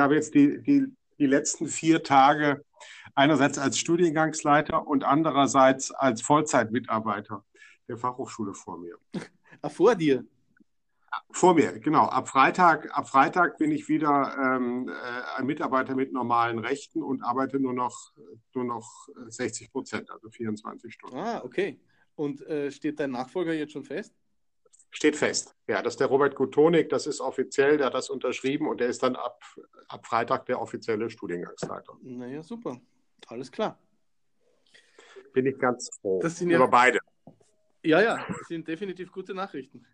habe jetzt die, die, die letzten vier Tage einerseits als Studiengangsleiter und andererseits als Vollzeitmitarbeiter der Fachhochschule vor mir. Ach, vor dir? Vor mir, genau. Ab Freitag, ab Freitag bin ich wieder ähm, äh, ein Mitarbeiter mit normalen Rechten und arbeite nur noch, nur noch 60 Prozent, also 24 Stunden. Ah, okay. Und äh, steht dein Nachfolger jetzt schon fest? Steht fest. Ja, das ist der Robert Gutonik, das ist offiziell, der hat das unterschrieben und der ist dann ab, ab Freitag der offizielle Studiengangsleiter. Naja, super. Alles klar. Bin ich ganz froh. Das sind ja, über beide. Ja, ja, das sind definitiv gute Nachrichten.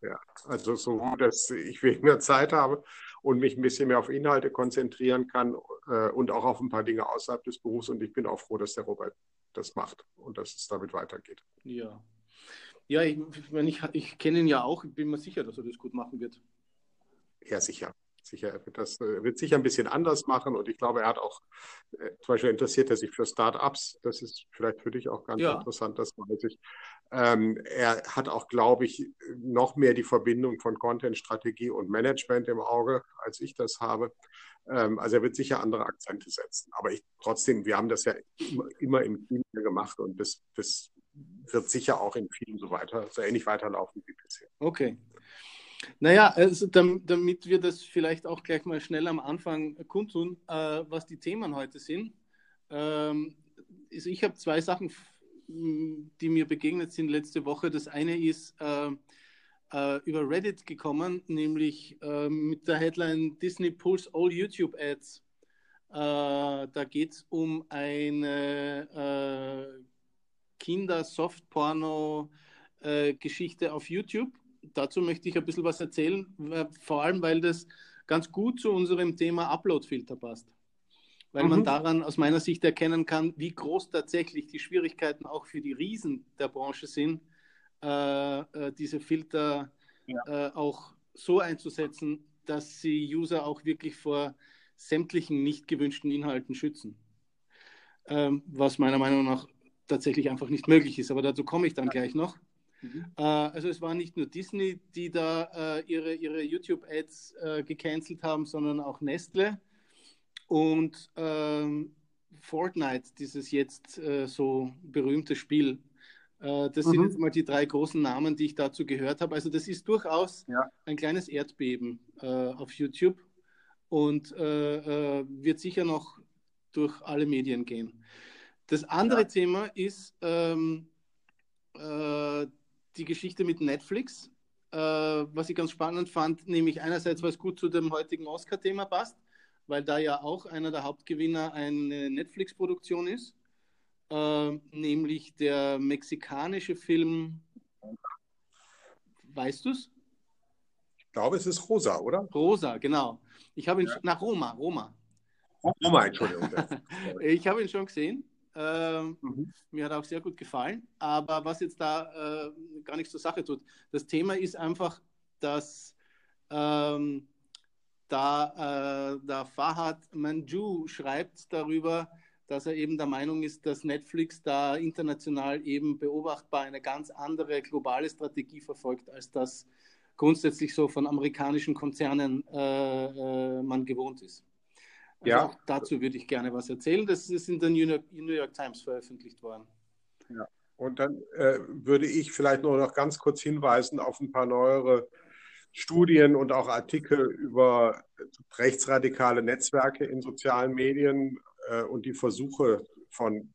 Ja, also so, dass ich weniger Zeit habe und mich ein bisschen mehr auf Inhalte konzentrieren kann äh, und auch auf ein paar Dinge außerhalb des Berufs. Und ich bin auch froh, dass der Robert das macht und dass es damit weitergeht. Ja. Ja, ich, ich, ich kenne ihn ja auch, ich bin mir sicher, dass er das gut machen wird. Ja, sicher sicher, er wird das äh, wird sicher ein bisschen anders machen und ich glaube, er hat auch, äh, zum Beispiel interessiert er sich für Startups. Das ist vielleicht für dich auch ganz ja. interessant, das weiß ich. Ähm, er hat auch, glaube ich, noch mehr die Verbindung von Content-Strategie und Management im Auge, als ich das habe. Ähm, also er wird sicher andere Akzente setzen. Aber ich, trotzdem, wir haben das ja immer, immer im Team gemacht und das, das wird sicher auch in vielen so weiter, so ähnlich weiterlaufen wie bisher. Okay. Naja, also damit wir das vielleicht auch gleich mal schnell am Anfang kundtun, äh, was die Themen heute sind. Ähm, also ich habe zwei Sachen, die mir begegnet sind letzte Woche. Das eine ist äh, äh, über Reddit gekommen, nämlich äh, mit der Headline Disney pulls all YouTube Ads. Äh, da geht es um eine äh, Kinder-Softporno-Geschichte auf YouTube dazu möchte ich ein bisschen was erzählen, vor allem weil das ganz gut zu unserem Thema Upload-Filter passt. Weil mhm. man daran aus meiner Sicht erkennen kann, wie groß tatsächlich die Schwierigkeiten auch für die Riesen der Branche sind, äh, äh, diese Filter ja. äh, auch so einzusetzen, dass sie User auch wirklich vor sämtlichen nicht gewünschten Inhalten schützen. Ähm, was meiner Meinung nach tatsächlich einfach nicht möglich ist. Aber dazu komme ich dann ja. gleich noch. Mhm. Äh, also es war nicht nur Disney, die da äh, ihre, ihre YouTube-Ads äh, gecancelt haben, sondern auch Nestle und ähm, Fortnite, dieses jetzt äh, so berühmte Spiel. Äh, das mhm. sind jetzt mal die drei großen Namen, die ich dazu gehört habe. Also das ist durchaus ja. ein kleines Erdbeben äh, auf YouTube und wird sicher noch durch alle Medien gehen. Das andere ja. Thema ist ähm, äh, die Geschichte mit Netflix, äh, was ich ganz spannend fand, nämlich einerseits, was gut zu dem heutigen Oscar-Thema passt, weil da ja auch einer der Hauptgewinner eine Netflix-Produktion ist, äh, nämlich der mexikanische Film, weißt du es? Ich glaube, es ist Rosa, oder? Rosa, genau. Ich habe ihn, ja. nach Roma, Roma. Roma, Entschuldigung. ich habe ihn schon gesehen. Ähm, mhm. Mir hat auch sehr gut gefallen. Aber was jetzt da äh, gar nichts zur Sache tut, das Thema ist einfach, dass ähm, da äh, der Fahad Manju schreibt darüber, dass er eben der Meinung ist, dass Netflix da international eben beobachtbar eine ganz andere globale Strategie verfolgt, als das grundsätzlich so von amerikanischen Konzernen äh, äh man gewohnt ist. Also ja. auch dazu würde ich gerne was erzählen. Das ist in der New York, New York Times veröffentlicht worden. Ja. Und dann äh, würde ich vielleicht nur noch ganz kurz hinweisen auf ein paar neuere Studien und auch Artikel über rechtsradikale Netzwerke in sozialen Medien äh, und die Versuche von,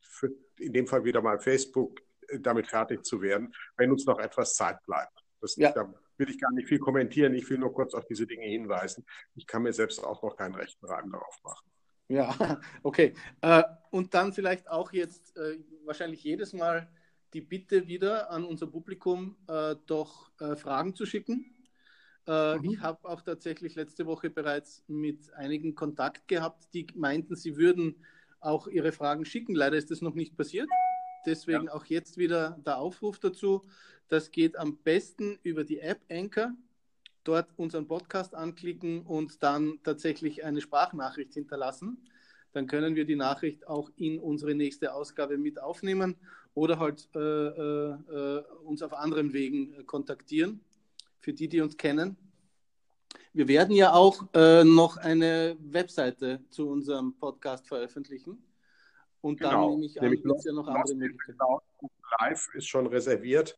in dem Fall wieder mal Facebook, äh, damit fertig zu werden, wenn uns noch etwas Zeit bleibt. Das, ja. Da will ich gar nicht viel kommentieren. Ich will nur kurz auf diese Dinge hinweisen. Ich kann mir selbst auch noch keinen rechten Reim darauf machen. Ja, okay. Äh, und dann vielleicht auch jetzt äh, wahrscheinlich jedes Mal die Bitte wieder an unser Publikum, äh, doch Fragen zu schicken. Mhm. Ich habe auch tatsächlich letzte Woche bereits mit einigen Kontakt gehabt, die meinten, sie würden auch ihre Fragen schicken. Leider ist das noch nicht passiert. Deswegen ja. auch jetzt wieder der Aufruf dazu. Das geht am besten über die App Anchor. Dort unseren Podcast anklicken und dann tatsächlich eine Sprachnachricht hinterlassen. Dann können wir die Nachricht auch in unsere nächste Ausgabe mit aufnehmen oder halt äh, äh, uns auf anderen Wegen kontaktieren. Für die, die uns kennen. Wir werden ja auch äh, noch eine Webseite zu unserem Podcast veröffentlichen. Und dann genau. nehme ich an, wird es ja noch andere Möglichkeiten. Live ist schon reserviert,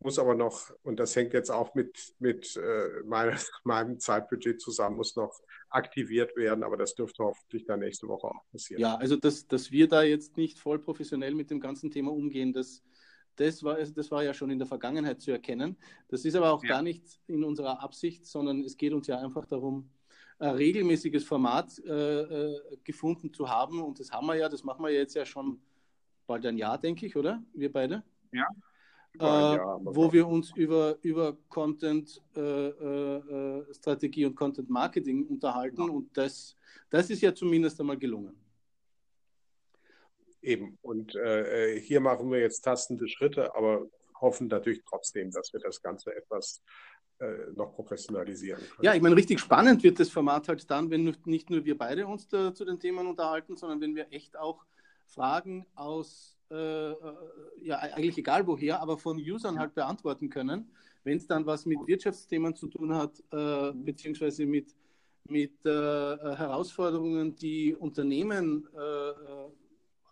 muss aber noch, und das hängt jetzt auch mit, mit äh, meine, meinem Zeitbudget zusammen, muss noch aktiviert werden, aber das dürfte hoffentlich dann nächste Woche auch passieren. Ja, also dass, dass wir da jetzt nicht voll professionell mit dem ganzen Thema umgehen, das, das, war, das war ja schon in der Vergangenheit zu erkennen. Das ist aber auch ja. gar nicht in unserer Absicht, sondern es geht uns ja einfach darum, regelmäßiges Format äh, äh, gefunden zu haben. Und das haben wir ja, das machen wir jetzt ja schon bald ein Jahr, denke ich, oder? Wir beide? Ja. Äh, Jahr, wo wir uns über, über Content, äh, äh, Strategie und Content Marketing unterhalten. Ja. Und das, das ist ja zumindest einmal gelungen. Eben. Und äh, hier machen wir jetzt tastende Schritte, aber hoffen natürlich trotzdem, dass wir das Ganze etwas äh, noch professionalisieren können. Ja, ich meine, richtig spannend wird das Format halt dann, wenn nicht nur wir beide uns da, zu den Themen unterhalten, sondern wenn wir echt auch Fragen aus, äh, äh ja, eigentlich egal woher, aber von Usern halt beantworten können. Wenn es dann was mit Wirtschaftsthemen zu tun hat, äh, beziehungsweise mit, mit äh, Herausforderungen, die Unternehmen äh,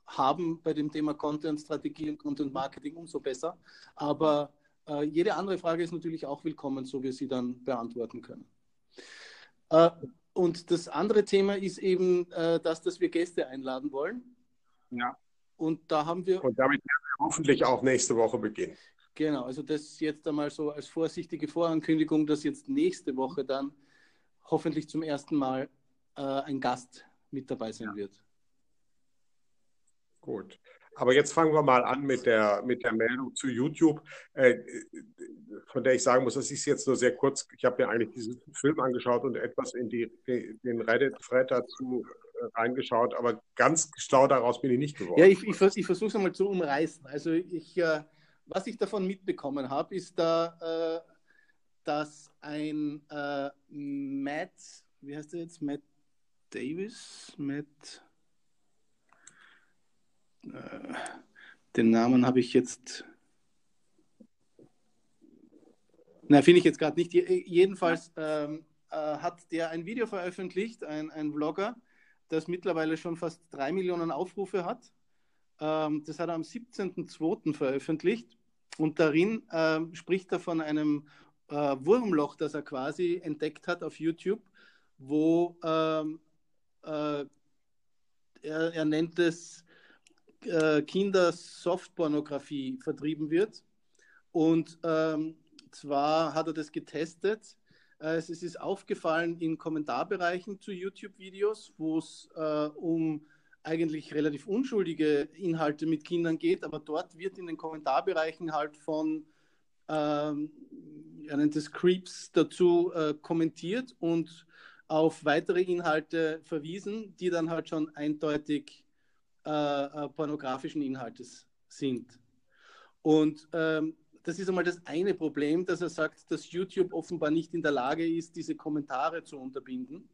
haben bei dem Thema Content, Strategie und Content Marketing, umso besser. Aber äh, jede andere Frage ist natürlich auch willkommen, so wir sie dann beantworten können. Äh, und das andere Thema ist eben äh, das, dass wir Gäste einladen wollen. Ja. Und da haben wir. Und damit werden wir hoffentlich auch nächste Woche beginnen. Genau, also das jetzt einmal so als vorsichtige Vorankündigung, dass jetzt nächste Woche dann hoffentlich zum ersten Mal äh, ein Gast mit dabei sein ja. wird. Gut. Aber jetzt fangen wir mal an mit der, mit der Meldung zu YouTube, äh, von der ich sagen muss, das ist jetzt nur sehr kurz. Ich habe mir eigentlich diesen Film angeschaut und etwas in die, den Reddit-Thread dazu äh, reingeschaut, aber ganz schlau daraus bin ich nicht geworden. Ja, ich, ich, ich versuche es einmal zu umreißen. Also ich, äh, was ich davon mitbekommen habe, ist da, äh, dass ein äh, Matt, wie heißt er jetzt, Matt Davis, Matt den Namen habe ich jetzt. Na, finde ich jetzt gerade nicht. Jedenfalls ähm, äh, hat der ein Video veröffentlicht, ein, ein Vlogger, das mittlerweile schon fast drei Millionen Aufrufe hat. Ähm, das hat er am 17.02. veröffentlicht und darin ähm, spricht er von einem äh, Wurmloch, das er quasi entdeckt hat auf YouTube, wo ähm, äh, er, er nennt es äh, Kindersoftpornografie vertrieben wird. Und ähm, zwar hat er das getestet. Äh, es ist aufgefallen in Kommentarbereichen zu YouTube-Videos, wo es äh, um eigentlich relativ unschuldige Inhalte mit Kindern geht, aber dort wird in den Kommentarbereichen halt von ähm, er nennt es Creeps dazu äh, kommentiert und auf weitere Inhalte verwiesen, die dann halt schon eindeutig äh, äh, pornografischen Inhaltes sind. Und ähm, das ist einmal das eine Problem, dass er sagt, dass YouTube offenbar nicht in der Lage ist, diese Kommentare zu unterbinden.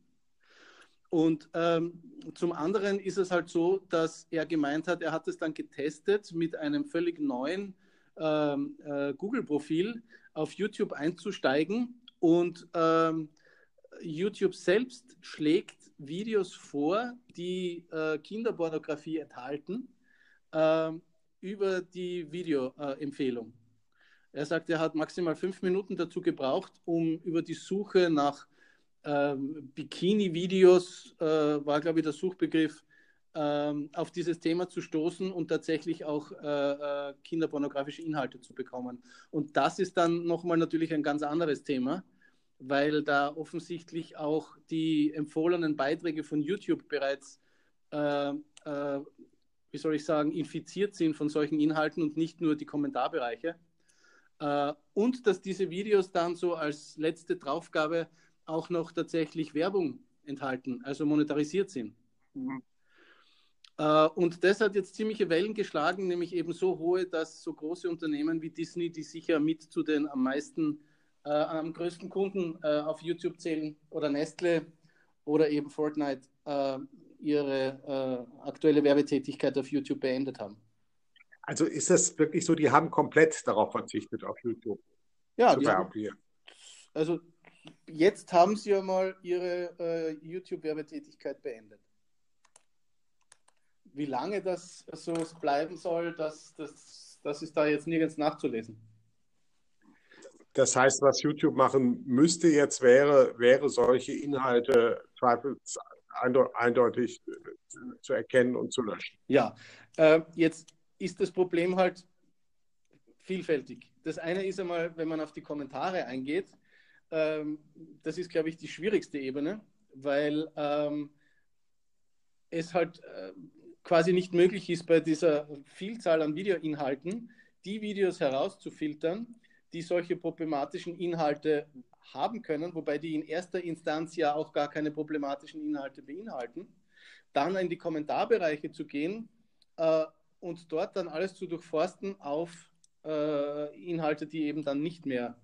Und ähm, zum anderen ist es halt so, dass er gemeint hat, er hat es dann getestet mit einem völlig neuen ähm, äh, Google-Profil auf YouTube einzusteigen und ähm, YouTube selbst schlägt Videos vor, die äh, Kinderpornografie enthalten, äh, über die Videoempfehlung. er sagt, er hat maximal fünf Minuten dazu gebraucht, um über die Suche nach ähm, Bikini-Videos, äh, war glaube ich der Suchbegriff, ähm, auf dieses Thema zu stoßen und tatsächlich auch äh, äh, kinderpornografische Inhalte zu bekommen. Und das ist dann nochmal natürlich ein ganz anderes Thema weil da offensichtlich auch die empfohlenen Beiträge von YouTube bereits, äh, äh, wie soll ich sagen, infiziert sind von solchen Inhalten und nicht nur die Kommentarbereiche. Äh, und dass diese Videos dann so als letzte Draufgabe auch noch tatsächlich Werbung enthalten, also monetarisiert sind. Mhm. Uh, und das hat jetzt ziemliche Wellen geschlagen, nämlich eben so hohe, dass so große Unternehmen wie Disney, die sicher mit zu den am meisten äh, am größten Kunden äh, auf YouTube zählen oder Nestle oder eben Fortnite äh, ihre äh, aktuelle Werbetätigkeit auf YouTube beendet haben. Also ist das wirklich so, die haben komplett darauf verzichtet, auf YouTube ja, zu haben, also jetzt haben Sie ja mal Ihre äh, YouTube-Werbetätigkeit beendet. Wie lange das so bleiben soll, das, das, das ist da jetzt nirgends nachzulesen. Das heißt, was YouTube machen müsste jetzt wäre, wäre solche Inhalte eindeutig zu erkennen und zu löschen. Ja, äh, jetzt ist das Problem halt vielfältig. Das eine ist einmal, wenn man auf die Kommentare eingeht, ähm, das ist, glaube ich, die schwierigste Ebene, weil ähm, es halt äh, quasi nicht möglich ist, bei dieser Vielzahl an Videoinhalten die Videos herauszufiltern, die solche problematischen Inhalte haben können, wobei die in erster Instanz ja auch gar keine problematischen Inhalte beinhalten, dann in die Kommentarbereiche zu gehen äh, und dort dann alles zu durchforsten auf äh, Inhalte, die eben dann nicht mehr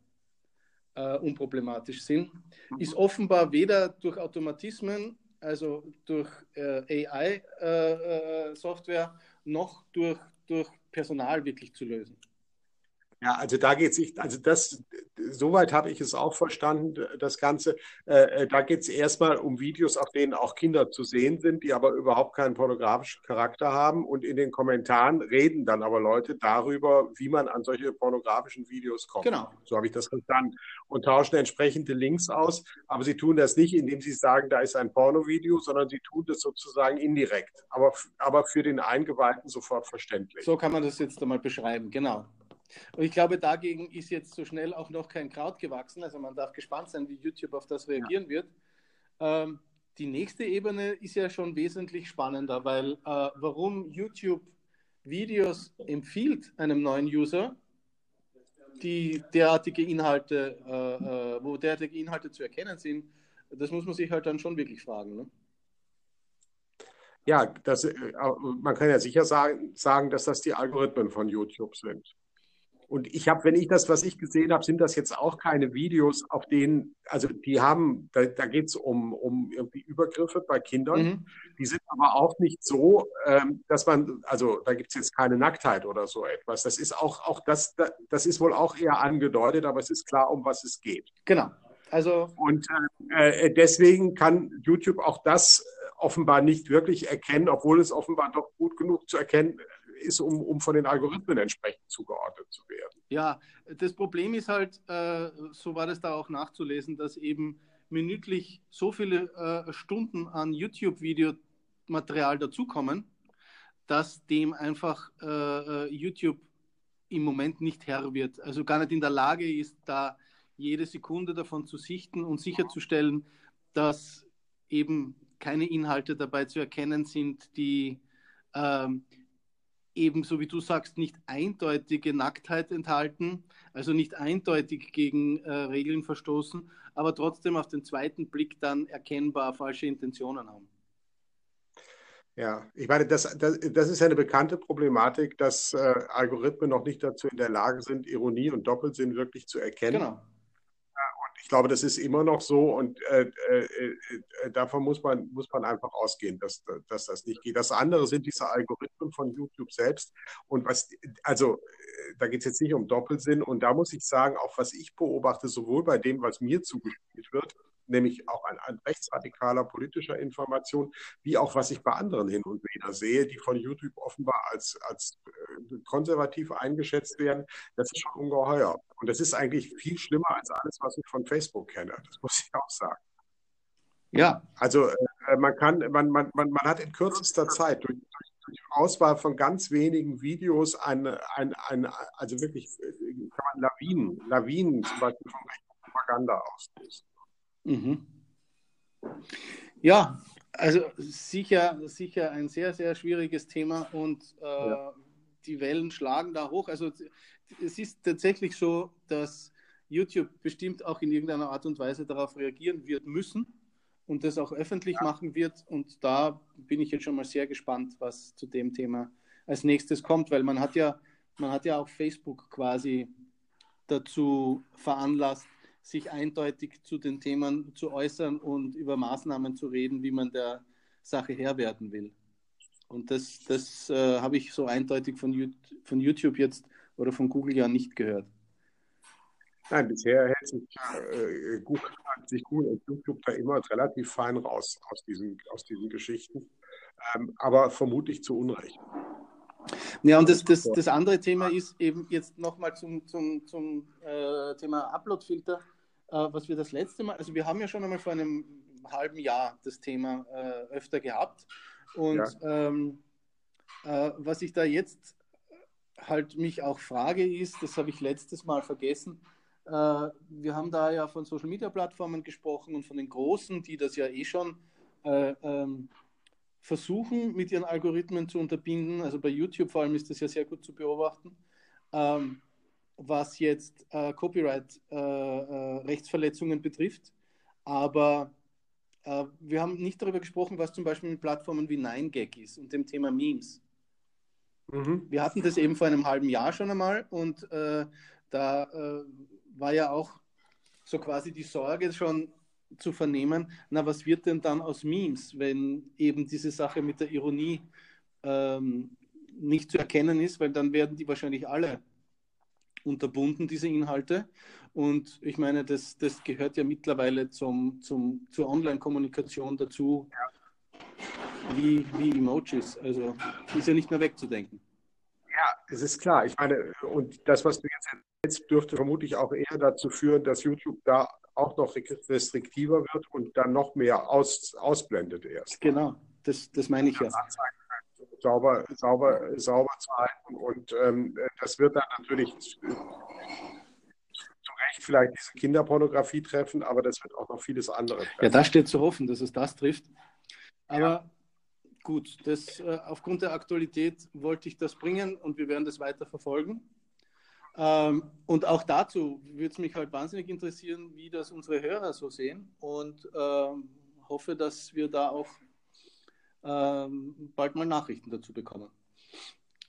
äh, unproblematisch sind, mhm. ist offenbar weder durch Automatismen, also durch äh, AI-Software, äh, äh, noch durch, durch Personal wirklich zu lösen. Ja, also da geht es nicht, also das, soweit habe ich es auch verstanden, das Ganze. Äh, äh da geht es erstmal um Videos, auf denen auch Kinder zu sehen sind, die aber überhaupt keinen pornografischen Charakter haben. Und in den Kommentaren reden dann aber Leute darüber, wie man an solche pornografischen Videos kommt. Genau. So habe ich das verstanden. Und tauschen entsprechende Links aus. Aber sie tun das nicht, indem sie sagen, da ist ein Pornovideo, sondern sie tun das sozusagen indirekt. Aber, aber für den Eingeweihten sofort verständlich. So kann man das jetzt einmal beschreiben, genau. Und ich glaube, dagegen ist jetzt so schnell auch noch kein Kraut gewachsen. Also man darf gespannt sein, wie YouTube auf das reagieren ja. wird. Ähm, die nächste Ebene ist ja schon wesentlich spannender, weil äh, warum YouTube Videos empfiehlt einem neuen User, die derartige Inhalte, äh, äh, wo derartige Inhalte zu erkennen sind, das muss man sich halt dann schon wirklich fragen. Ne? Ja, das, äh, man kann ja sicher sagen, sagen, dass das die Algorithmen von YouTube sind. Und ich habe, wenn ich das, was ich gesehen habe, sind das jetzt auch keine Videos, auf denen, also die haben, da, da geht es um, um irgendwie Übergriffe bei Kindern. Mhm. Die sind aber auch nicht so, ähm, dass man, also da gibt es jetzt keine Nacktheit oder so etwas. Das ist auch, auch das, das ist wohl auch eher angedeutet, aber es ist klar, um was es geht. Genau. Also und äh, äh deswegen kann YouTube auch das offenbar nicht wirklich erkennen, obwohl es offenbar doch gut genug zu erkennen ist, um, um von den Algorithmen entsprechend zugeordnet zu werden. Ja, das Problem ist halt, äh, so war das da auch nachzulesen, dass eben minütlich so viele äh, Stunden an YouTube-Videomaterial dazukommen, dass dem einfach äh, äh, YouTube im Moment nicht Herr wird. Also gar nicht in der Lage ist, da jede Sekunde davon zu sichten und sicherzustellen, dass eben keine Inhalte dabei zu erkennen sind, die ähm, ebenso wie du sagst, nicht eindeutige Nacktheit enthalten, also nicht eindeutig gegen äh, Regeln verstoßen, aber trotzdem auf den zweiten Blick dann erkennbar falsche Intentionen haben. Ja, ich meine, das, das, das ist eine bekannte Problematik, dass äh, Algorithmen noch nicht dazu in der Lage sind, Ironie und Doppelsinn wirklich zu erkennen. Genau ich glaube, das ist immer noch so und äh, äh, äh, davon muss man, muss man einfach ausgehen, dass, dass das nicht geht. Das andere sind diese Algorithmen von YouTube selbst und was, also da geht es jetzt nicht um Doppelsinn und da muss ich sagen, auch was ich beobachte, sowohl bei dem, was mir zugespielt wird, nämlich auch an, an rechtsradikaler politischer Information, wie auch was ich bei anderen hin und wieder sehe, die von YouTube offenbar als, als äh, konservativ eingeschätzt werden. Das ist schon ungeheuer. Und das ist eigentlich viel schlimmer als alles, was ich von Facebook kenne. Das muss ich auch sagen. Ja. Also äh, man kann, man, man, man, man hat in kürzester Zeit durch, durch, durch Auswahl von ganz wenigen Videos eine, ein, ein, also wirklich äh, kann man Lawinen, Lawinen zum Beispiel von rechter Propaganda auslösen. Mhm. Ja, also sicher, sicher ein sehr, sehr schwieriges Thema und äh, ja. die Wellen schlagen da hoch. Also es ist tatsächlich so, dass YouTube bestimmt auch in irgendeiner Art und Weise darauf reagieren wird müssen und das auch öffentlich ja. machen wird. Und da bin ich jetzt schon mal sehr gespannt, was zu dem Thema als nächstes kommt, weil man hat ja, man hat ja auch Facebook quasi dazu veranlasst, sich eindeutig zu den Themen zu äußern und über Maßnahmen zu reden, wie man der Sache Herr werden will. Und das, das äh, habe ich so eindeutig von, von YouTube jetzt oder von Google ja nicht gehört. Nein, bisher hält sich, äh, hat sich Google und YouTube da immer relativ fein raus aus diesen, aus diesen Geschichten, ähm, aber vermutlich zu Unrecht. Ja, und das, das, das andere Thema ist eben jetzt nochmal zum, zum, zum äh, Thema Uploadfilter, äh, was wir das letzte Mal, also wir haben ja schon einmal vor einem halben Jahr das Thema äh, öfter gehabt und ja. ähm, äh, was ich da jetzt halt mich auch frage ist, das habe ich letztes Mal vergessen, äh, wir haben da ja von Social Media Plattformen gesprochen und von den Großen, die das ja eh schon äh, ähm, versuchen, mit ihren Algorithmen zu unterbinden. Also bei YouTube vor allem ist das ja sehr gut zu beobachten. Ähm, was jetzt äh, Copyright-Rechtsverletzungen äh, äh, betrifft. Aber äh, wir haben nicht darüber gesprochen, was zum Beispiel mit Plattformen wie 9gag ist und dem Thema Memes. Mhm. Wir hatten das eben vor einem halben Jahr schon einmal und äh, da äh, war ja auch so quasi die Sorge schon zu vernehmen, na, was wird denn dann aus Memes, wenn eben diese Sache mit der Ironie ähm, nicht zu erkennen ist, weil dann werden die wahrscheinlich alle unterbunden, diese Inhalte. Und ich meine, das, das gehört ja mittlerweile zum, zum, zur Online-Kommunikation dazu, wie, wie Emojis. Also ist ja nicht mehr wegzudenken. Ja, es ist klar. Ich meine, und das, was du jetzt erzählst, dürfte vermutlich auch eher dazu führen, dass YouTube da auch noch restriktiver wird und dann noch mehr aus, ausblendet erst. Genau, das, das meine ich ja. Sauber, sauber, sauber zu halten. Und ähm, das wird dann natürlich zu Recht vielleicht diese Kinderpornografie treffen, aber das wird auch noch vieles andere treffen. Ja, da steht zu hoffen, dass es das trifft. Aber ja. gut, das, äh, aufgrund der Aktualität wollte ich das bringen und wir werden das weiter verfolgen. Ähm, und auch dazu würde es mich halt wahnsinnig interessieren, wie das unsere Hörer so sehen und ähm, hoffe, dass wir da auch ähm, bald mal Nachrichten dazu bekommen.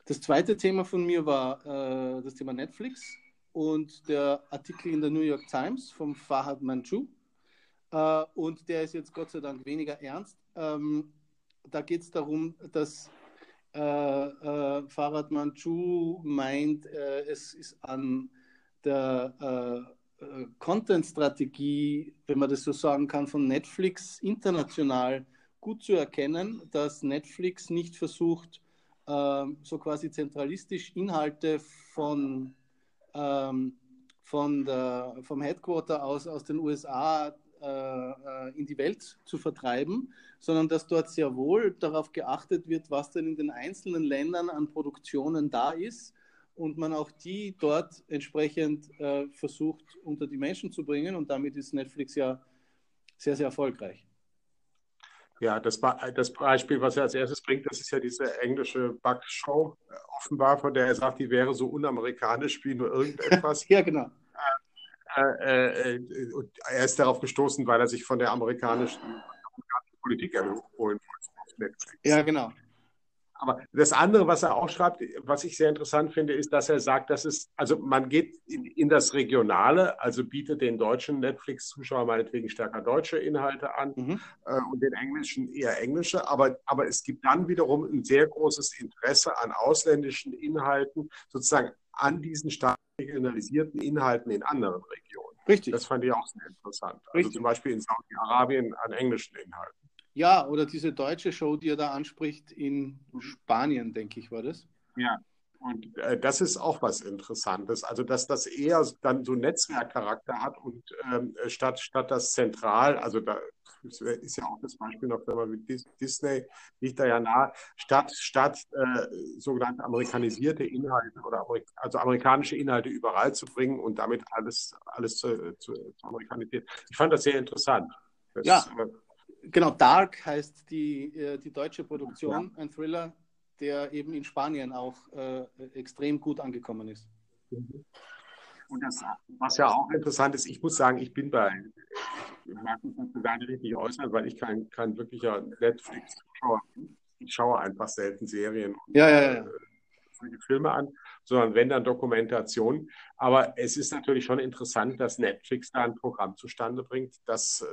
Das zweite Thema von mir war äh, das Thema Netflix und der Artikel in der New York Times vom Fahad Manchu. Äh, und der ist jetzt Gott sei Dank weniger ernst. Ähm, da geht es darum, dass äh, äh, Farad Manchu meint, äh, es ist an der äh, äh, Content-Strategie, wenn man das so sagen kann, von Netflix international gut zu erkennen, dass Netflix nicht versucht, ähm, so quasi zentralistisch Inhalte von, ähm, von der, vom Headquarter aus, aus den USA äh, äh, in die Welt zu vertreiben, sondern dass dort sehr wohl darauf geachtet wird, was denn in den einzelnen Ländern an Produktionen da ist und man auch die dort entsprechend äh, versucht unter die Menschen zu bringen und damit ist Netflix ja sehr, sehr erfolgreich. Ja, das, das Beispiel, was er als erstes bringt, das ist ja diese englische Backshow, offenbar, von der er sagt, die wäre so unamerikanisch wie nur irgendetwas. ja, genau. Äh, äh, er ist darauf gestoßen, weil er sich von der amerikanischen, amerikanischen Politik erholen wollte. Ja, genau. Aber das andere, was er auch schreibt, was ich sehr interessant finde, ist, dass er sagt, dass es, also man geht in, in das Regionale, also bietet den deutschen Netflix-Zuschauer meinetwegen stärker deutsche Inhalte an mhm. äh, und den englischen eher englische, aber, aber es gibt dann wiederum ein sehr großes Interesse an ausländischen Inhalten, sozusagen an diesen Staaten regionalisierten Inhalten in anderen Regionen. Richtig. Das fand ich auch sehr interessant. Also Richtig. Also zum Beispiel in Saudi-Arabien an englischen Inhalten. Ja, oder diese deutsche Show, die er da anspricht, in Spanien, denke ich, war das. Ja, und äh, das ist auch was Interessantes. Also, dass das eher dann so Netzwerkcharakter hat und ähm, statt, statt das zentral, also da ist ja auch das Beispiel noch, wenn man mit Disney liegt da ja nah, statt, statt äh, sogenannte amerikanisierte Inhalte oder Amerik also amerikanische Inhalte überall zu bringen und damit alles, alles zu, zu, zu amerikanisieren. Ich fand das sehr interessant. Das, ja, äh, genau. Dark heißt die, äh, die deutsche Produktion, ein Thriller, der eben in Spanien auch äh, extrem gut angekommen ist. Mhm. Und das, was ja auch interessant ist, ich muss sagen, ich bin bei, ich mag mich dazu gar nicht richtig äußern, weil ich kein, kein wirklicher Netflix-Zuschauer bin. Ich schaue einfach selten Serien. Ja, ja, ja. Äh, solche Filme an, sondern wenn dann Dokumentation. Aber es ist natürlich schon interessant, dass Netflix da ein Programm zustande bringt, das äh,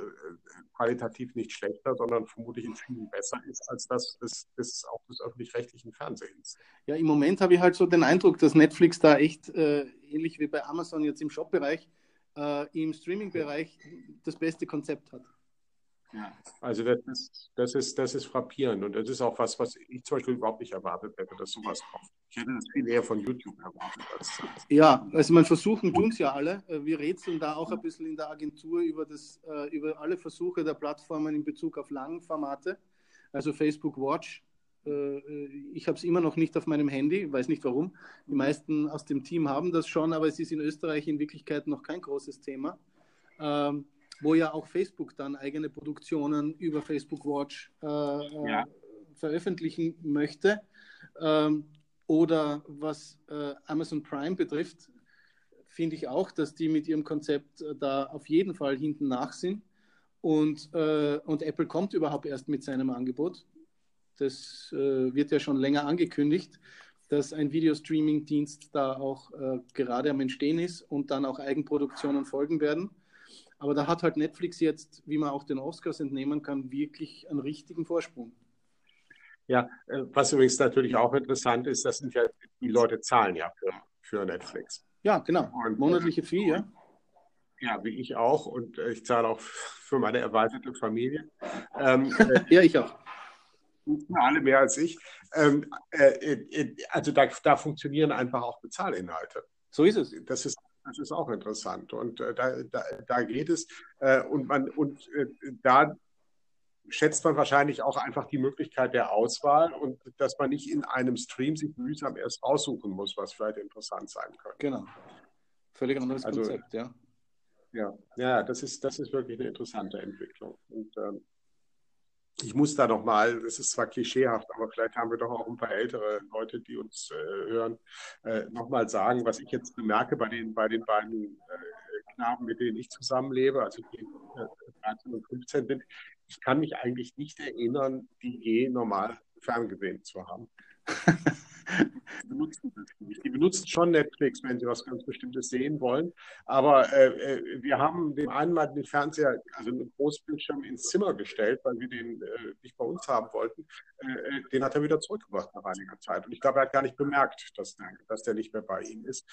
qualitativ nicht schlechter, sondern vermutlich in vielen besser ist als das des, des auch des öffentlich-rechtlichen Fernsehens. Ja, im Moment habe ich halt so den Eindruck, dass Netflix da echt äh, ähnlich wie bei Amazon jetzt im Shop-Bereich äh, im Streaming-Bereich das beste Konzept hat. Also das ist, das, ist, das ist frappierend und das ist auch was, was ich zum Beispiel überhaupt nicht erwartet hätte, dass sowas kommt. Ich hätte das viel eher von YouTube erwartet. Als, ja, also man versuchen tun es ja alle. Äh, wir rätseln da auch ein bisschen in der Agentur über, das, äh, über alle Versuche der Plattformen in Bezug auf Langformate, also Facebook Watch. Äh, ich habe es immer noch nicht auf meinem Handy, weiß nicht warum. Die meisten aus dem Team haben das schon, aber es ist in Österreich in Wirklichkeit noch kein großes Thema. Ähm, wo ja auch Facebook dann eigene Produktionen über Facebook Watch äh, äh, ja. veröffentlichen möchte. Ähm, oder was äh, Amazon Prime betrifft, finde ich auch, dass die mit ihrem Konzept äh, da auf jeden Fall hinten nach sind. Und, äh, und Apple kommt überhaupt erst mit seinem Angebot. Das äh, wird ja schon länger angekündigt, dass ein Videostreaming-Dienst da auch gerade am Entstehen ist und dann auch Eigenproduktionen folgen werden. Aber da hat halt Netflix jetzt, wie man auch den Oscars entnehmen kann, wirklich einen richtigen Vorsprung. Ja, äh, was übrigens natürlich auch interessant ist, das sind ja, die Leute zahlen ja für, für Netflix. Ja, genau. Und, Monatliche Fee, ja. Ja, wie ich auch. Und äh, ich zahle auch für meine erweiterte Familie. Ähm, ja, ich auch. Alle mehr als ich. Ähm, äh, äh, also da, da funktionieren einfach auch Bezahlinhalte. So ist es. Das ist das ist auch interessant. Und äh, da, da, da, geht es. Äh, und man, und äh, da schätzt man wahrscheinlich auch einfach die Möglichkeit der Auswahl und dass man nicht in einem Stream sich mühsam erst raussuchen muss, was vielleicht interessant sein könnte. Genau. Völlig anderes also, Konzept, ja. Ja, ja das, ist, das ist wirklich eine interessante Entwicklung. Und ähm, ich muss da nochmal, das ist zwar klischeehaft, aber vielleicht haben wir doch auch ein paar ältere Leute, die uns äh, hören, äh, nochmal sagen, was ich jetzt bemerke bei den, bei den beiden äh, Knaben, mit denen ich zusammenlebe, also die äh, 13 und 15 sind. Ich kann mich eigentlich nicht erinnern, die je normal ferngesehen zu haben benutzen das nicht. Die benutzen schon Netflix, wenn sie was ganz Bestimmtes sehen wollen. Aber äh, äh, wir haben dem einen mal den Fernseher, also einen Großbildschirm ins Zimmer gestellt, weil wir den äh, nicht bei uns haben wollten. Äh, äh den hat er wieder zurückgebracht nach einiger Zeit. Und ich glaube, er hat gar nicht bemerkt, dass, der, dass der nicht mehr bei ihm ist.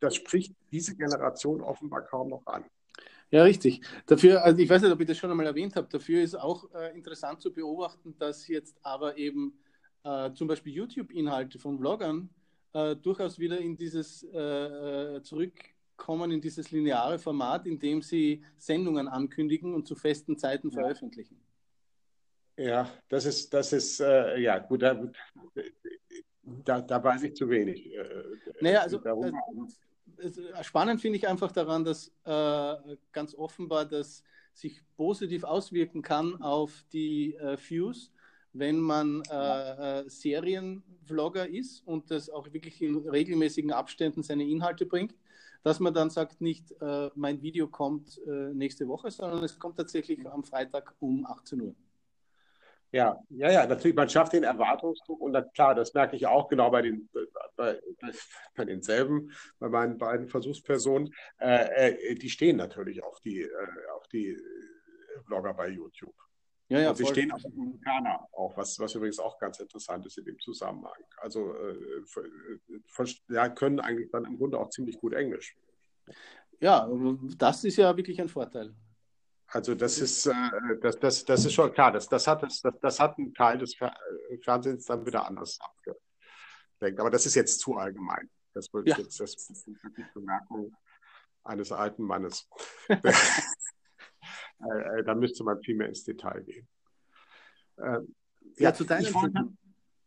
Das spricht diese Generation offenbar kaum noch an. Ja, richtig. Dafür, also ich weiß nicht, ob ich das schon einmal erwähnt habe, dafür ist auch äh, interessant zu beobachten, dass jetzt aber eben äh, zum Beispiel YouTube-Inhalte von Vloggern äh, durchaus wieder in dieses äh, äh, zurückkommen, in dieses lineare Format, in dem sie Sendungen ankündigen und zu festen Zeiten ja. veröffentlichen. Ja, das ist, das ist, äh, ja, gut, da, da, da, weiß ich zu wenig. naja, also, also spannend finde ich einfach daran, dass äh, ganz offenbar das sich positiv auswirken kann auf die äh, Views, wenn man äh, äh, Serienvlogger ist und das auch wirklich in regelmäßigen Abständen seine Inhalte bringt, dass man dann sagt, nicht äh, mein Video kommt äh, nächste Woche, sondern es kommt tatsächlich am Freitag um 18 Uhr. Ja, ja, ja, natürlich, man schafft den Erwartungsdruck und dann, klar, das merke ich auch genau bei, den, bei, bei denselben, bei meinen beiden Versuchspersonen. Äh, äh, die stehen natürlich auf die, äh, auf die Blogger bei YouTube. Ja, ja, und sie voll. stehen auf Amerikaner auch, was, was übrigens auch ganz interessant ist in dem Zusammenhang. Also äh, ja, können eigentlich dann im Grunde auch ziemlich gut Englisch. Ja, das ist ja wirklich ein Vorteil. Also das ist, äh, das, das, das ist schon klar, das, das, hat, das, das hat einen Teil des Fernsehens dann wieder anders abgelenkt. Aber das ist jetzt zu allgemein. Das wird ja. jetzt das ist wirklich Bemerkung eines alten Mannes. Äh, äh, da müsste man viel mehr ins Detail gehen. Ähm, ja, ja, zu deinem ich wollte,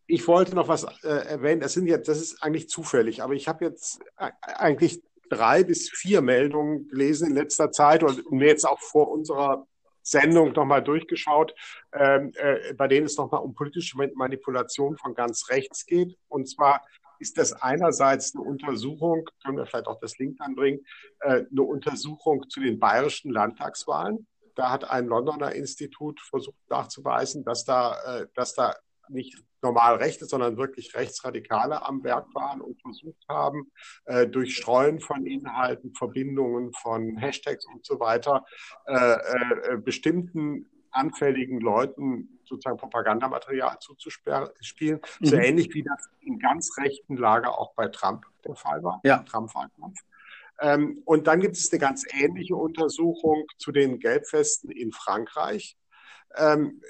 ich wollte noch was äh, erwähnen. Das sind jetzt, das ist eigentlich zufällig, aber ich habe jetzt eigentlich drei bis vier Meldungen gelesen in letzter Zeit und mir jetzt auch vor unserer Sendung nochmal durchgeschaut, ähm, äh, bei denen es nochmal um politische Manipulation von ganz rechts geht. Und zwar ist das einerseits eine Untersuchung, können wir vielleicht auch das Link anbringen, äh, eine Untersuchung zu den bayerischen Landtagswahlen. Da hat ein Londoner Institut versucht nachzuweisen, dass da, äh, dass da nicht normal Rechte, sondern wirklich Rechtsradikale am Werk waren und versucht haben, äh, durch Streuen von Inhalten, Verbindungen von Hashtags und so weiter, äh, äh, bestimmten anfälligen Leuten sozusagen Propagandamaterial zuzuspielen. Mhm. So ähnlich wie das im ganz rechten Lager auch bei Trump der Fall war. Ja. Trump-Wahlkampf. Ähm, und dann gibt es eine ganz ähnliche Untersuchung zu den Gelbfesten in Frankreich, ähm,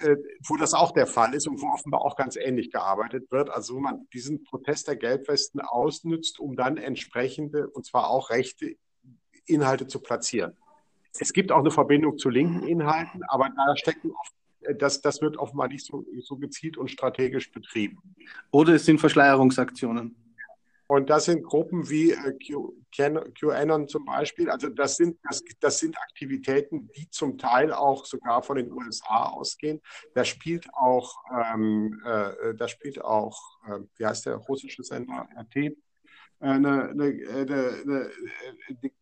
äh, äh, wo das auch der Fall ist und wo offenbar auch ganz ähnlich gearbeitet wird. Also wo man diesen Protest der Gelbwesten ausnützt, um dann entsprechende, und zwar auch rechte Inhalte zu platzieren. Es gibt auch eine Verbindung zu linken Inhalten, aber da stecken oft das, das wird offenbar nicht so, so gezielt und strategisch betrieben. Oder es sind Verschleierungsaktionen. Und das sind Gruppen wie äh, QAnon zum Beispiel. Also das sind, das, das sind Aktivitäten, die zum Teil auch sogar von den USA ausgehen. Da spielt auch, ähm, äh, da spielt auch, äh, wie heißt der russische Sender, RT, eine, eine, eine,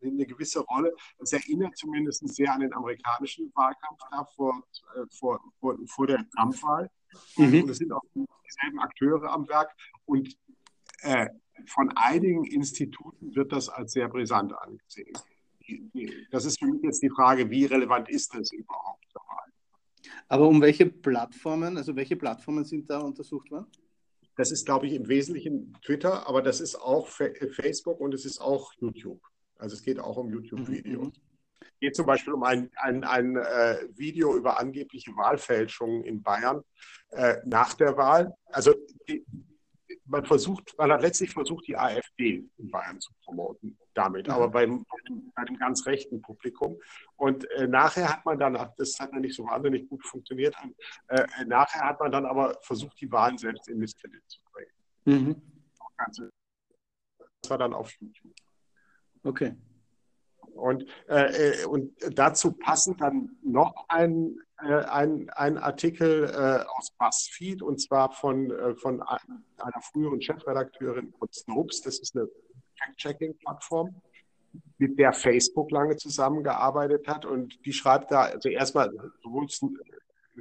eine, gewisse Rolle. Das erinnert zumindest sehr an den amerikanischen Wahlkampf da vor, vor, vor, vor der Trump-Wahl. Mhm. Und es sind auch dieselben Akteure am Werk. Und äh, von einigen Instituten wird das als sehr brisant angesehen. Das ist für mich jetzt die Frage, wie relevant ist das überhaupt? Aber um welche Plattformen, also welche Plattformen sind da untersucht worden? Das ist, glaube ich, im Wesentlichen Twitter, aber das ist auch Facebook und es ist auch YouTube. Also es geht auch um YouTube-Videos. Mhm. Es geht zum Beispiel um ein, ein, ein äh, Video über angebliche Wahlfälschungen in Bayern äh, nach der Wahl. Also die, man versucht, man hat letztlich versucht, die AfD in Bayern zu promoten damit, aber beim, bei dem ganz rechten Publikum. Und äh, nachher hat man dann, das hat dann nicht so wahnsinnig gut funktioniert, äh, nachher hat man dann aber versucht, die Wahlen selbst in Misskredit zu bringen. Mhm. Das war dann auf YouTube. Okay. Und, äh, äh, und dazu passend dann noch ein, äh, ein, ein Artikel äh, aus BuzzFeed und zwar von, äh, von einer früheren Chefredakteurin von Snopes. Das ist eine Fact-Checking-Plattform, mit der Facebook lange zusammengearbeitet hat. Und die schreibt da, also erstmal sowohl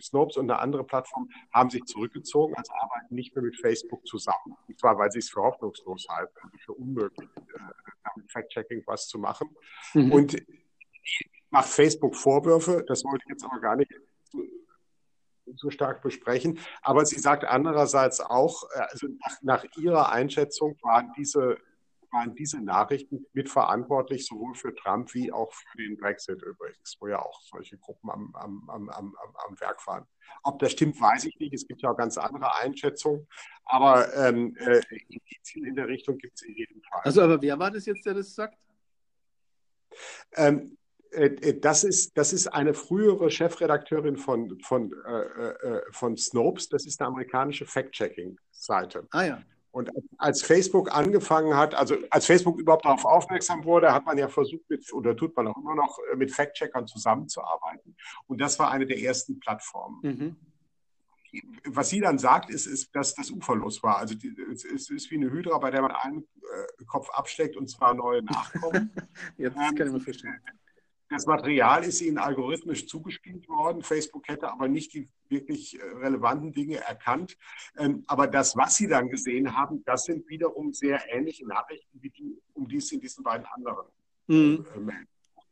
Snopes und eine andere Plattform haben sich zurückgezogen, also arbeiten nicht mehr mit Facebook zusammen. Und zwar, weil sie es für hoffnungslos halten, also für unmöglich, äh, Fact-Checking was zu machen. Mhm. Und macht Facebook Vorwürfe, das wollte ich jetzt aber gar nicht so, so stark besprechen. Aber sie sagt andererseits auch, äh, also nach, nach ihrer Einschätzung waren diese waren diese Nachrichten mitverantwortlich, sowohl für Trump wie auch für den Brexit übrigens, wo ja auch solche Gruppen am, am, am, am, am Werk waren. Ob das stimmt, weiß ich nicht. Es gibt ja auch ganz andere Einschätzungen. Aber ähm, äh, Indizien in der Richtung gibt es in jedem Fall. Also, aber wer war das jetzt, der das sagt? Ähm, äh, äh, das ist, das ist eine frühere Chefredakteurin von, von, äh, äh, von Snopes. Das ist eine amerikanische Fact-Checking-Seite. Ah ja. Und als Facebook angefangen hat, also als Facebook überhaupt darauf aufmerksam wurde, hat man ja versucht, mit, oder tut man auch immer noch, äh, mit Fact-Checkern zusammenzuarbeiten. Und das war eine der ersten Plattformen. Mhm. Was sie dann sagt, ist, ist, dass das uferlos war. Also die, es, es, ist wie eine Hydra, bei der man einen äh, Kopf absteckt und zwar neue nachkommen. ja, das kann ich mir verstehen. Das Material ist ihnen algorithmisch zugespielt worden. Facebook hätte aber nicht die wirklich äh, relevanten Dinge erkannt. Ähm, aber das, was sie dann gesehen haben, das sind wiederum sehr ähnliche Nachrichten, wie die, um die es in diesen beiden anderen mhm. Äh,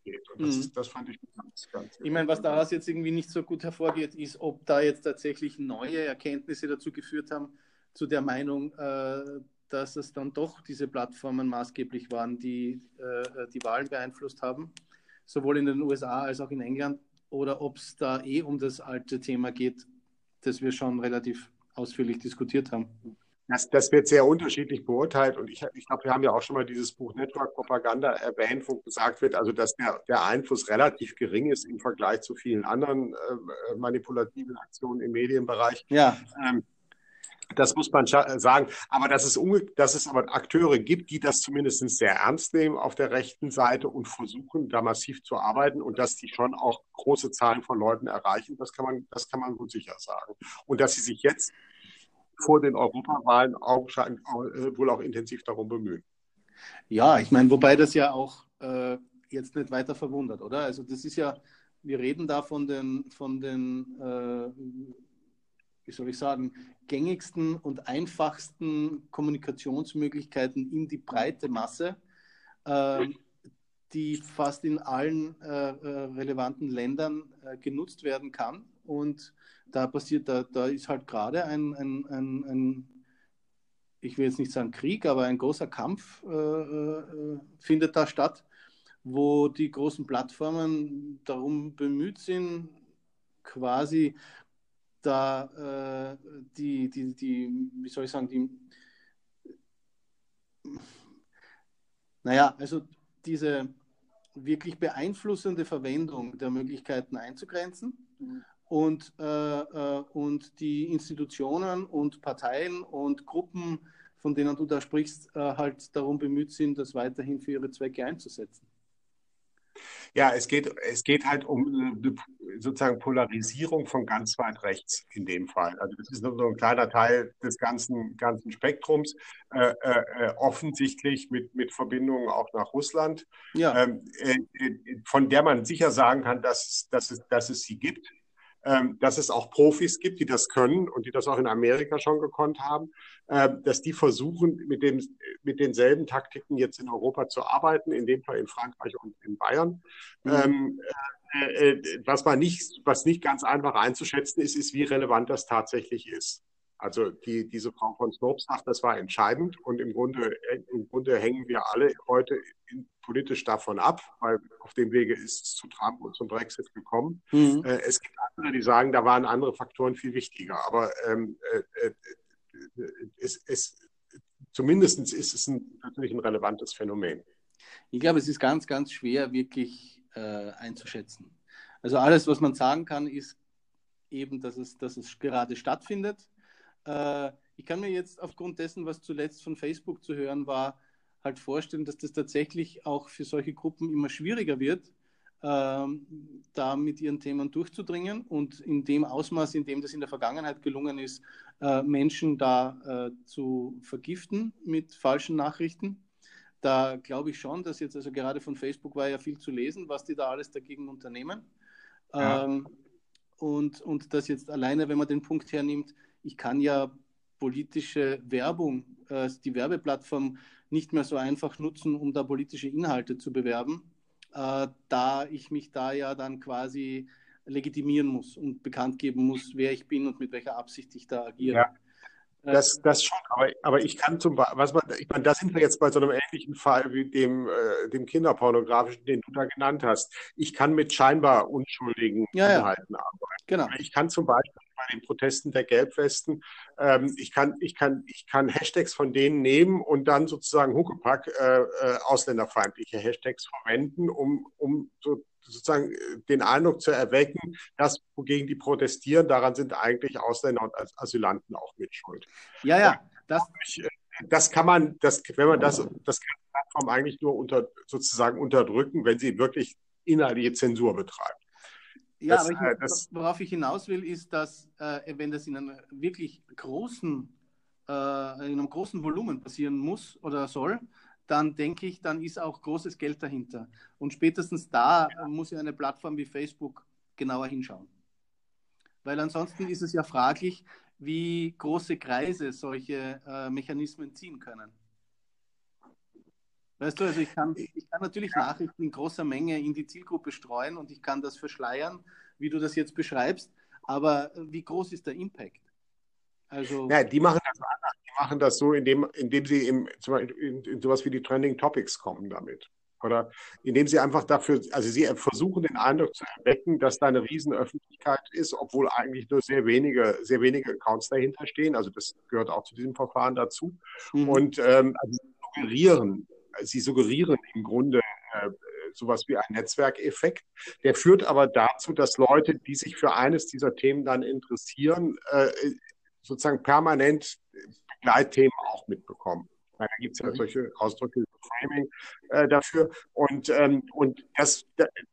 geht. Und das, mhm. ist, das fand ich ganz, ganz Ich meine, was daraus jetzt irgendwie nicht so gut hervorgeht, ist, ob da jetzt tatsächlich neue Erkenntnisse dazu geführt haben, zu der Meinung, äh, dass es dann doch diese Plattformen maßgeblich waren, die die Wahlen beeinflusst haben sowohl in den USA als auch in England, oder ob es da eh um das alte Thema geht, das wir schon relativ ausführlich diskutiert haben. Das, das wird sehr unterschiedlich beurteilt und ich, ich glaube, wir haben ja auch schon mal dieses Buch Network Propaganda erwähnt, wo gesagt wird, also dass der, der Einfluss relativ gering ist im Vergleich zu vielen anderen äh, manipulativen Aktionen im Medienbereich. Ja. Ähm, das muss man sagen. Aber dass es, dass es aber Akteure gibt, die das zumindest sehr ernst nehmen auf der rechten Seite und versuchen, da massiv zu arbeiten und dass die schon auch große Zahlen von Leuten erreichen, das kann man, das kann man wohl sicher sagen. Und dass sie sich jetzt vor den Europawahlen augenscheinlich äh, wohl auch intensiv darum bemühen. Ja, ich meine, wobei das ja auch äh, jetzt nicht weiter verwundert, oder? Also das ist ja, wir reden da von den, von den äh, wie soll ich sagen, gängigsten und einfachsten Kommunikationsmöglichkeiten in die breite Masse, äh, die fast in allen äh, äh, relevanten Ländern äh, genutzt werden kann. Und da passiert, da, da ist halt gerade ein, ein, ein, ein, ich will jetzt nicht sagen Krieg, aber ein großer Kampf äh, äh, findet da statt, wo die großen Plattformen darum bemüht sind, quasi da äh, die, die, die, wie soll ich sagen, die, naja, also diese wirklich beeinflussende Verwendung der Möglichkeiten einzugrenzen mhm. und, äh, äh, und die Institutionen und Parteien und Gruppen, von denen du da sprichst, äh, halt darum bemüht sind, das weiterhin für ihre Zwecke einzusetzen. Ja, es geht, es geht halt um sozusagen Polarisierung von ganz weit rechts in dem Fall. Also das ist nur so ein kleiner Teil des ganzen, ganzen Spektrums, äh, äh, offensichtlich mit, mit Verbindungen auch nach Russland, ja. ähm, äh, von der man sicher sagen kann, dass, dass, es, dass es sie gibt dass es auch Profis gibt, die das können und die das auch in Amerika schon gekonnt haben, äh, dass die versuchen, mit, dem, mit denselben Taktiken jetzt in Europa zu arbeiten, in dem Fall in Frankreich und in Bayern. Mhm. Ähm, äh, äh, was man nicht, was nicht ganz einfach einzuschätzen ist, ist, wie relevant das tatsächlich ist. Also die, diese Frau von Snopes sagt, das war entscheidend und im Grunde, im Grunde hängen wir alle heute in, politisch davon ab, weil auf dem Wege ist es zu Trump und zum Brexit gekommen. Mhm. Äh, es gibt andere, die sagen, da waren andere Faktoren viel wichtiger. Aber ähm, äh, äh, es, es, zumindest ist es ein, natürlich ein relevantes Phänomen. Ich glaube, es ist ganz, ganz schwer wirklich äh, einzuschätzen. Also alles, was man sagen kann, ist eben, dass es, dass es gerade stattfindet. Äh, ich kann mir jetzt aufgrund dessen, was zuletzt von Facebook zu hören war, halt vorstellen, dass das tatsächlich auch für solche Gruppen immer schwieriger wird, ähm, da mit ihren Themen durchzudringen und in dem Ausmaß, in dem das in der Vergangenheit gelungen ist, äh, Menschen da äh, zu vergiften mit falschen Nachrichten. Da glaube ich schon, dass jetzt, also gerade von Facebook war ja viel zu lesen, was die da alles dagegen unternehmen. Ja. Ähm, und, und das jetzt alleine, wenn man den Punkt hernimmt, ich kann ja politische Werbung, äh, die Werbeplattform nicht mehr so einfach nutzen, um da politische Inhalte zu bewerben, äh, da ich mich da ja dann quasi legitimieren muss und bekannt geben muss, wer ich bin und mit welcher Absicht ich da agiere. Ja. Das, das schon, aber, aber ich kann zum Beispiel, was man, ich meine, da sind wir jetzt bei so einem ähnlichen Fall wie dem, äh, dem Kinderpornografischen, den du da genannt hast. Ich kann mit scheinbar unschuldigen ja, Inhalten ja. arbeiten. Genau. Ich kann zum Beispiel bei den Protesten der Gelbwesten, ähm, ich, kann, ich, kann, ich kann Hashtags von denen nehmen und dann sozusagen Huckepack äh, äh, ausländerfeindliche Hashtags verwenden, um, um so sozusagen äh, den Eindruck zu erwecken, dass wogegen die protestieren, daran sind eigentlich Ausländer und Asylanten auch mit schuld. Ja, ja. Das, äh, das kann man, das, wenn man das, das kann die Plattform eigentlich nur unter, sozusagen unterdrücken, wenn sie wirklich inhaltliche Zensur betreibt. Ja, das, aber ich, äh, das, worauf ich hinaus will, ist, dass äh, wenn das in einem wirklich großen, äh, in einem großen Volumen passieren muss oder soll, dann denke ich, dann ist auch großes Geld dahinter. Und spätestens da ja. muss ja eine Plattform wie Facebook genauer hinschauen. Weil ansonsten ist es ja fraglich, wie große Kreise solche äh, Mechanismen ziehen können. Weißt du, also ich kann, ich kann natürlich. Nachrichten in großer Menge in die Zielgruppe streuen und ich kann das verschleiern, wie du das jetzt beschreibst, aber wie groß ist der Impact? Also, ja, die machen das anders machen das so, indem, indem sie im, zum Beispiel in, in sowas wie die Trending Topics kommen damit. Oder indem sie einfach dafür, also sie versuchen den Eindruck zu erwecken, dass da eine Riesenöffentlichkeit ist, obwohl eigentlich nur sehr wenige, sehr wenige Accounts dahinter stehen. Also das gehört auch zu diesem Verfahren dazu. Mhm. Und ähm, also suggerieren, sie suggerieren im Grunde äh, sowas wie ein Netzwerkeffekt. Der führt aber dazu, dass Leute, die sich für eines dieser Themen dann interessieren, äh, sozusagen permanent Begleitthemen auch mitbekommen. Da gibt es ja mhm. solche Ausdrücke, Framing äh, dafür. Und, ähm, und das,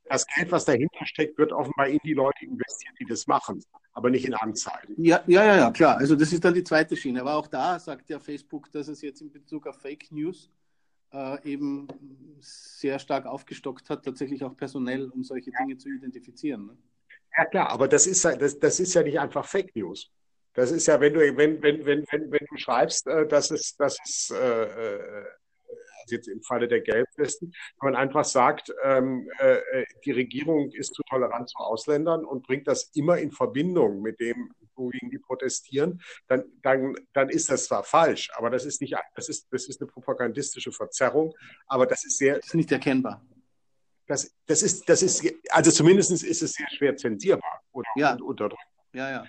das Geld, was dahinter steckt, wird offenbar in die Leute investiert, die das machen, aber nicht in Anzeigen. Ja, ja, ja, ja, klar. Also das ist dann die zweite Schiene. Aber auch da sagt ja Facebook, dass es jetzt in Bezug auf Fake News äh, eben sehr stark aufgestockt hat, tatsächlich auch personell, um solche Dinge zu identifizieren. Ne? Ja klar, aber das ist, das, das ist ja nicht einfach Fake News. Das ist ja, wenn du, wenn, wenn, wenn, wenn, wenn du schreibst, äh, dass es, dass es äh, äh als jetzt im Falle der Gelbwesten, wenn man einfach sagt, ähm, äh, die Regierung ist zu tolerant zu Ausländern und bringt das immer in Verbindung mit dem, wogegen die protestieren, dann, dann, dann ist das zwar falsch, aber das ist nicht, das ist, das ist eine propagandistische Verzerrung, aber das ist sehr. Das ist nicht erkennbar. Das, das ist, das ist, also zumindest ist es sehr schwer zensierbar oder ja. unterdrückt. Ja, ja.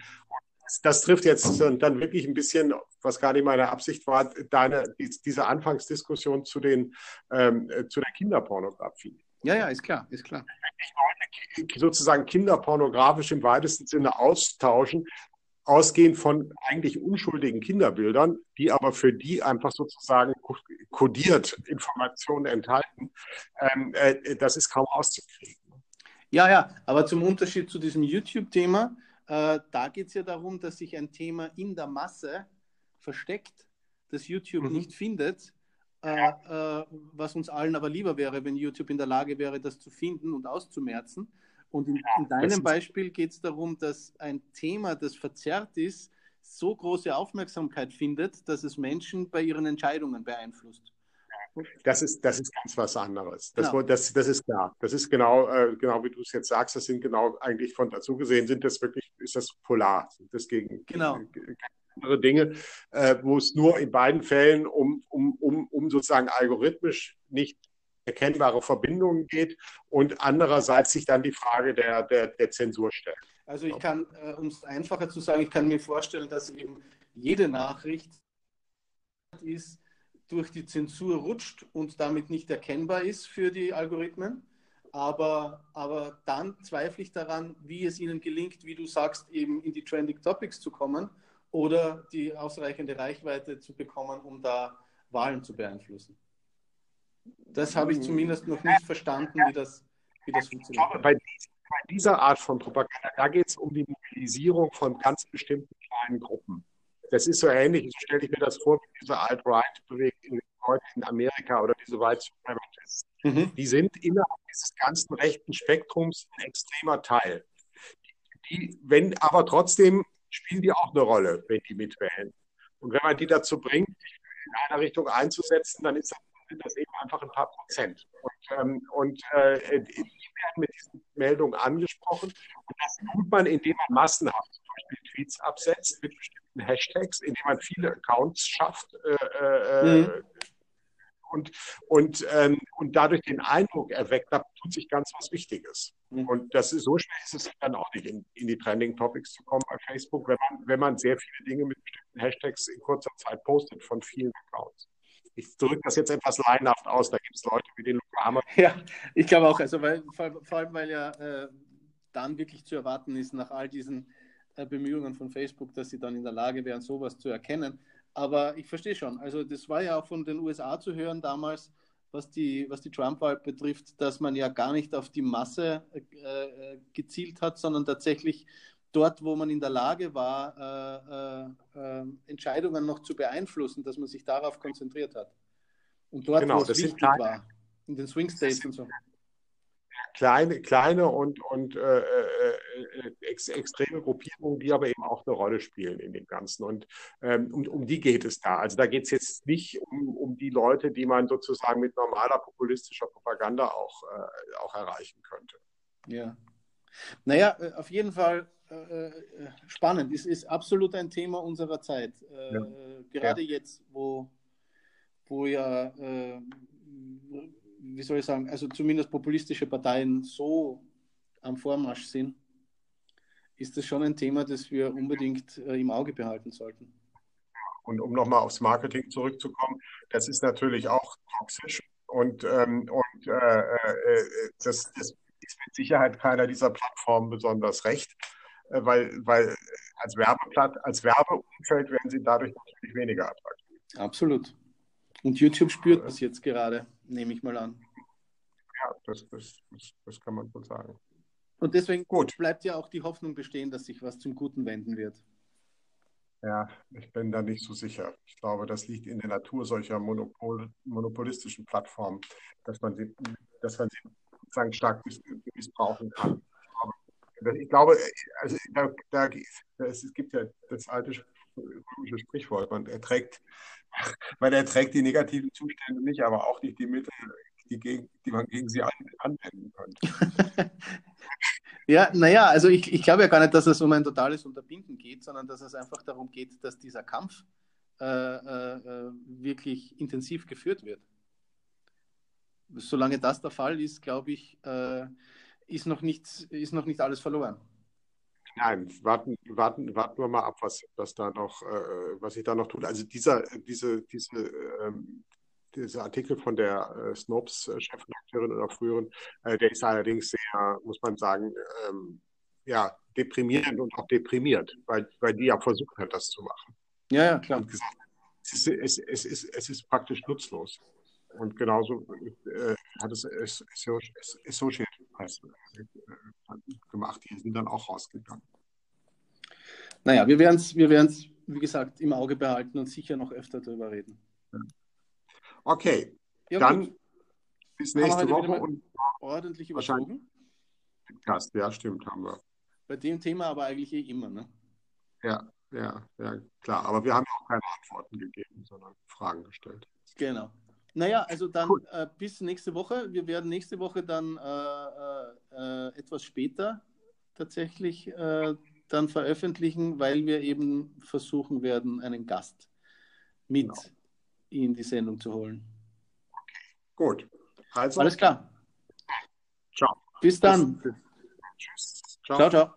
Das, das, trifft jetzt dann wirklich ein bisschen, was gar nicht meine Absicht war, deine, diese Anfangsdiskussion zu, den, ähm, zu der Kinderpornografie. Ja, ja, ist klar, ist klar. Wenn Leute sozusagen kinderpornografisch im weitesten Sinne austauschen, ausgehend von eigentlich unschuldigen Kinderbildern, die aber für die einfach sozusagen kodiert Informationen enthalten, ähm, äh, das ist kaum auszukriegen. Ja, ja, aber zum Unterschied zu diesem YouTube-Thema, äh, da geht es ja darum, dass sich ein Thema in der Masse versteckt, das YouTube mhm. nicht findet, äh, äh, was uns allen aber lieber wäre, wenn YouTube in der Lage wäre, das zu finden und auszumerzen. Und in, in deinem Beispiel geht es darum, dass ein Thema, das verzerrt ist, so große Aufmerksamkeit findet, dass es Menschen bei ihren Entscheidungen beeinflusst. Das ist, das ist ganz was anderes. Das, genau. das, das ist klar. Das ist genau, äh, genau wie du es jetzt sagst, das sind genau eigentlich von dazu gesehen, sind das wirklich, ist das polar, sind das gegen, genau. gegen andere Dinge, äh, wo es nur in beiden Fällen um, um, um, um sozusagen algorithmisch nicht erkennbare Verbindungen geht und andererseits sich dann die Frage der, der, der Zensur stellt. Also ich kann, äh, um es einfacher zu sagen, ich kann mir vorstellen, dass eben jede Nachricht ist, durch die Zensur rutscht und damit nicht erkennbar ist für die Algorithmen. Aber, aber dann zweifle ich daran, wie es ihnen gelingt, wie du sagst, eben in die Trending Topics zu kommen oder die ausreichende Reichweite zu bekommen, um da Wahlen zu beeinflussen. Das habe ich zumindest noch nicht verstanden, wie das, wie das funktioniert. Bei, dieser Art von Propaganda, da geht es um die Mobilisierung von ganz bestimmten kleinen Gruppen. Das ist so ähnlich, so stelle ich mir das vor, wie diese Alt-Right-Bewegung in Amerika oder diese White Supremacists. Mhm. Die sind innerhalb dieses ganzen rechten Spektrums ein extremer Teil. Die, wenn, aber trotzdem spielen die auch eine Rolle, wenn die mitwählen. Und wenn man die dazu bringt, sich in einer Richtung einzusetzen, dann ist das sind das eben einfach ein paar Prozent. Und, ähm, und äh, die werden mit diesen Meldungen angesprochen. Und das tut man, indem man massenhaft zum Beispiel Tweets absetzt mit bestimmten Hashtags, indem man viele Accounts schafft. Äh, äh, mhm. Und, und, ähm, und dadurch den Eindruck erweckt, da tut sich ganz was Wichtiges. Mhm. Und das ist so schwer ist es dann auch nicht, in, in die Trending Topics zu kommen bei Facebook, wenn man, wenn man sehr viele Dinge mit bestimmten Hashtags in kurzer Zeit postet von vielen Accounts ich drücke das jetzt etwas laienhaft aus, da gibt es Leute wie den Luca Hammer. Ja, ich glaube auch, also weil, vor, vor, allem, weil ja äh, dann wirklich zu erwarten ist, nach all diesen äh, Bemühungen von Facebook, dass sie dann in der Lage wären, sowas zu erkennen. Aber ich verstehe schon, also das war ja auch von den USA zu hören damals, was die, was die Trump-Wahl betrifft, dass man ja gar nicht auf die Masse äh, äh gezielt hat, sondern tatsächlich dort, wo man in der Lage war, äh, äh, äh, Entscheidungen noch zu beeinflussen, dass man sich darauf konzentriert hat. Und dort, genau, wo es wichtig kleine, war, in den Swing States und so. Kleine, kleine und, und äh, äh, ex, extreme Gruppierungen, die aber eben auch eine Rolle spielen in dem Ganzen. Und ähm, um, um die geht es da. Also da geht es jetzt nicht um, um die Leute, die man sozusagen mit normaler populistischer Propaganda auch, äh, auch erreichen könnte. Ja. Naja, auf jeden Fall äh, äh, spannend. Es ist absolut ein Thema unserer Zeit. Äh, ja. Gerade ja. jetzt, wo, wo ja, äh, wie soll ich sagen, also zumindest populistische Parteien so am Vormarsch sind, ist das schon ein Thema, das wir unbedingt äh, im Auge behalten sollten. Und um nochmal aufs Marketing zurückzukommen, das ist natürlich auch toxisch und, ähm, und das, das ist mit Sicherheit keiner dieser Plattformen besonders recht. Äh, weil, weil als Werbeblatt, als Werbeumfeld werden sie dadurch natürlich weniger attraktiv. Absolut. Und YouTube spürt das jetzt gerade, nehme ich mal an. Ja, das, das, das, das kann man wohl sagen. Und deswegen Gut. bleibt ja auch die Hoffnung bestehen, dass sich was zum Guten wenden wird. Ja, ich bin da nicht so sicher. Ich glaube, das liegt in der Natur solcher Monopol, monopolistischen Plattformen, dass man sie, dass man sie sozusagen stark missbrauchen kann. Ich glaube, also da, da, es gibt ja das alte römische Sprichwort, man erträgt, weil er trägt die negativen Zustände nicht, aber auch nicht die Mittel, die, gegen, die man gegen sie an, anwenden könnte. ja, naja, also ich, ich glaube ja gar nicht, dass es um ein totales Unterbinden geht, sondern dass es einfach darum geht, dass dieser Kampf äh, äh, wirklich intensiv geführt wird. Solange das der Fall ist, glaube ich, äh, ist, noch nichts, ist noch nicht alles verloren. Nein, warten, warten, warten wir mal ab, was, was da noch, äh, was sich da noch tut. Also dieser, diese, diese, ähm, dieser Artikel von der äh, Snopes-Chefredakteurin oder früheren, äh, der ist allerdings sehr, muss man sagen, ähm, ja, deprimierend und auch deprimiert, weil, weil die ja versucht hat, das zu machen. Ja, ja, klar. Gesagt, es, ist, es, es, ist, es ist praktisch nutzlos. Und genauso äh, hat es Associate heißt, äh, gemacht. Die sind dann auch rausgegangen. Naja, wir werden es, wir wie gesagt, im Auge behalten und sicher noch öfter darüber reden. Okay, ja, dann bis nächste Woche und ordentlich überzogen. Gast, ja, stimmt, haben wir. Bei dem Thema aber eigentlich eh immer, ne? Ja, ja, ja, klar. Aber wir haben auch keine Antworten gegeben, sondern Fragen gestellt. Genau. Naja, also dann äh, bis nächste Woche. Wir werden nächste Woche dann äh, äh, äh etwas später tatsächlich äh, dann veröffentlichen, weil wir eben versuchen werden, einen Gast mit genau. in die Sendung zu holen. Gut. Also, Alles klar. Ciao. Bis dann. Tschüss. Ciao, ciao. ciao.